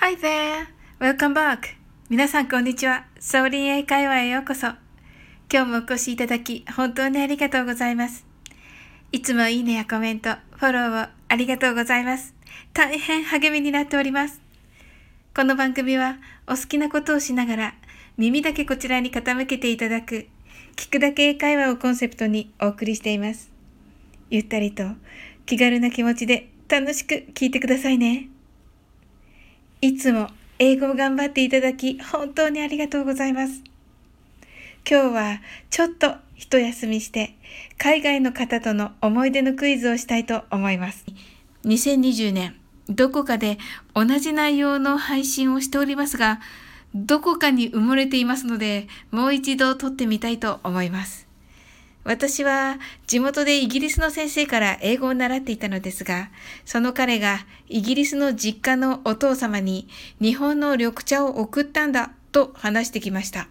Hi there! Welcome back! 皆さんこんにちは。ソーリン英会話へようこそ。今日もお越しいただき、本当にありがとうございます。いつもいいねやコメント、フォローをありがとうございます。大変励みになっております。この番組は、お好きなことをしながら、耳だけこちらに傾けていただく、聞くだけ英会話をコンセプトにお送りしています。ゆったりと気軽な気持ちで楽しく聞いてくださいね。いつも英語を頑張っていただき本当にありがとうございます。今日はちょっと一休みして海外の方との思い出のクイズをしたいと思います。2020年どこかで同じ内容の配信をしておりますがどこかに埋もれていますのでもう一度撮ってみたいと思います。私は地元でイギリスの先生から英語を習っていたのですが、その彼がイギリスの実家のお父様に日本の緑茶を送ったんだと話してきました。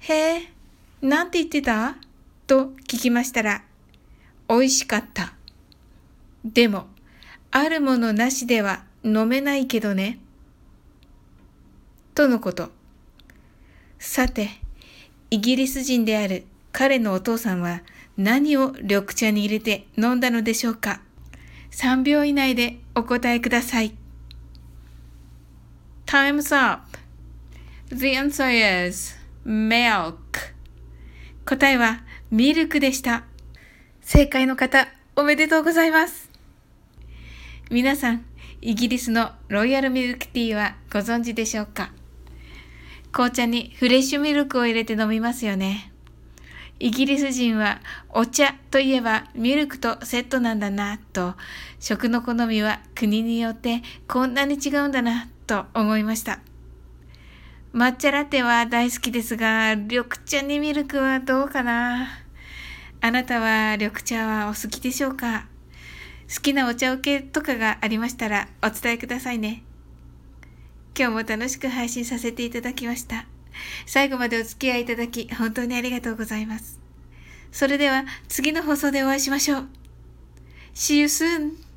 へえ、なんて言ってた？と聞きましたら、美味しかった。でも、あるものなしでは飲めないけどね。とのこと。さて、イギリス人である彼のお父さんは何を緑茶に入れて飲んだのでしょうか ?3 秒以内でお答えください。Time's up. The answer is milk. 答えはミルクでした。正解の方、おめでとうございます。皆さん、イギリスのロイヤルミルクティーはご存知でしょうか？紅茶にフレッシュミルクを入れて飲みますよね。イギリス人はお茶といえばミルクとセットなんだなと。食の好みは国によってこんなに違うんだなと思いました。抹茶ラテは大好きですが緑茶にミルクはどうかな？あなたは緑茶はお好きでしょうか？好きなお茶受けとかがありましたらお伝えくださいね。今日も楽しく配信させていただきました。最後までお付き合いいただき、本当にありがとうございます。それでは次の放送でお会いしましょう。See you soon!